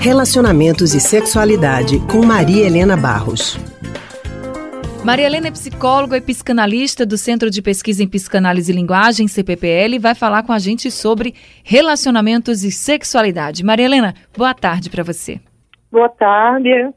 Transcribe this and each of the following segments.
Relacionamentos e Sexualidade com Maria Helena Barros. Maria Helena é psicóloga e psicanalista do Centro de Pesquisa em Psicanálise e Linguagem, CPPL, e vai falar com a gente sobre relacionamentos e sexualidade. Maria Helena, boa tarde para você. Boa tarde,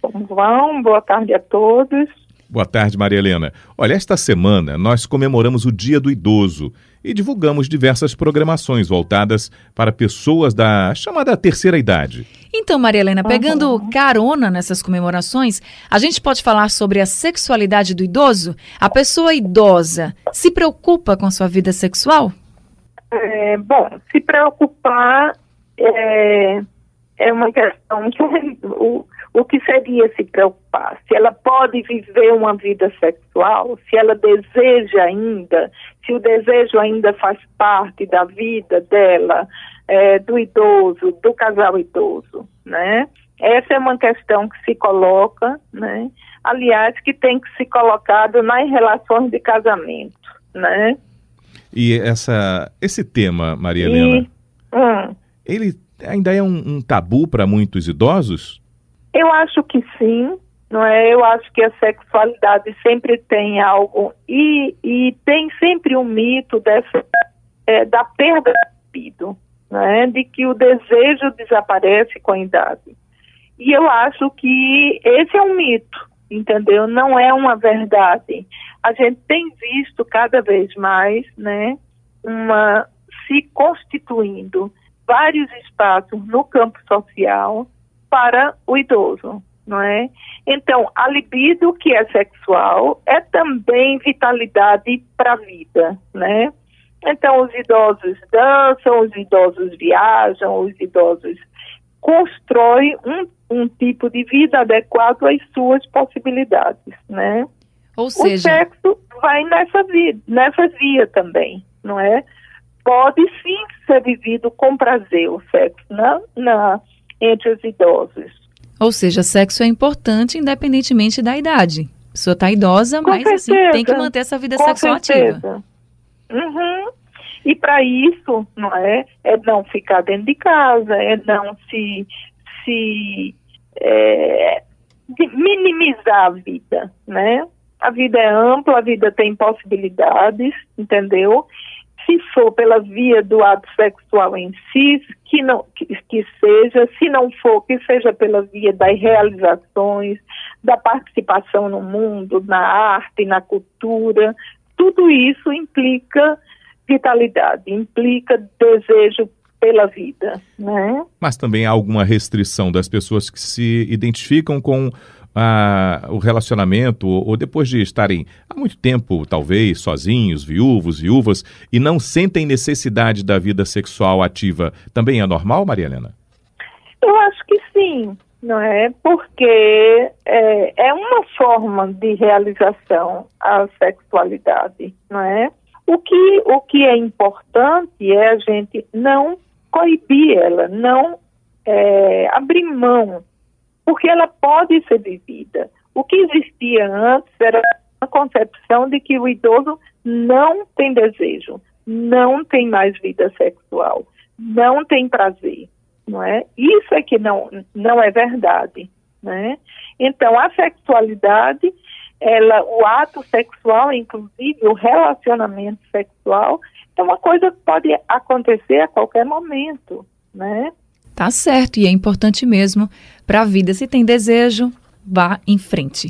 como vão? Boa tarde a todos. Boa tarde, Maria Helena. Olha, esta semana nós comemoramos o Dia do Idoso e divulgamos diversas programações voltadas para pessoas da chamada terceira idade. Então, Maria Helena, pegando uhum. carona nessas comemorações, a gente pode falar sobre a sexualidade do idoso? A pessoa idosa se preocupa com sua vida sexual? É, bom, se preocupar é, é uma questão que o, o que seria se preocupar? Se ela pode viver uma vida sexual, se ela deseja ainda, se o desejo ainda faz parte da vida dela, é, do idoso, do casal idoso, né? Essa é uma questão que se coloca, né? Aliás, que tem que se colocado nas relações de casamento, né? E essa, esse tema, Maria e, Helena, hum, ele ainda é um, um tabu para muitos idosos? Eu acho que sim, não é? Eu acho que a sexualidade sempre tem algo e, e tem sempre um mito dessa é, da perda do libido, é? De que o desejo desaparece com a idade. E eu acho que esse é um mito, entendeu? Não é uma verdade. A gente tem visto cada vez mais, né, uma se constituindo vários espaços no campo social para o idoso, não é? Então, a libido que é sexual é também vitalidade para a vida, né? Então, os idosos dançam, os idosos viajam, os idosos constroem um, um tipo de vida adequado às suas possibilidades, né? Ou seja... O sexo vai nessa, via, nessa via também, não é? Pode sim ser vivido com prazer o sexo na, na entre os idosos. Ou seja, sexo é importante independentemente da idade. A pessoa está idosa, Com mas assim, tem que manter essa vida sexual certeza. ativa. Uhum. E para isso, não é? É não ficar dentro de casa, é não se, se é, minimizar a vida, né? A vida é ampla, a vida tem possibilidades, entendeu? Se for pela via do ato sexual em si, que, não, que, que seja, se não for, que seja pela via das realizações, da participação no mundo, na arte, na cultura, tudo isso implica vitalidade, implica desejo pela vida, né? Mas também há alguma restrição das pessoas que se identificam com ah, o relacionamento, ou, ou, depois de estarem há muito tempo, talvez, sozinhos, viúvos, viúvas, e não sentem necessidade da vida sexual ativa, também é normal, Maria Helena? Eu acho que sim, não é? Porque é, é uma forma de realização a sexualidade, não é? O que, o que é importante é a gente não coibir ela, não é, abrir mão porque ela pode ser vivida. O que existia antes era a concepção de que o idoso não tem desejo, não tem mais vida sexual, não tem prazer, não é? Isso é que não, não é verdade, né? Então, a sexualidade, ela, o ato sexual, inclusive o relacionamento sexual, é uma coisa que pode acontecer a qualquer momento, né? Tá certo, e é importante mesmo para a vida. Se tem desejo, vá em frente.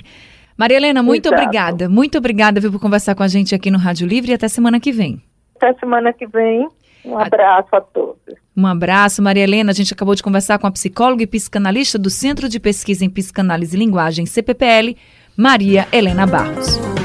Maria Helena, muito Exato. obrigada. Muito obrigada viu, por conversar com a gente aqui no Rádio Livre e até semana que vem. Até semana que vem. Um abraço a todos. Um abraço, Maria Helena. A gente acabou de conversar com a psicóloga e psicanalista do Centro de Pesquisa em Psicanálise e Linguagem, CPPL, Maria Helena Barros.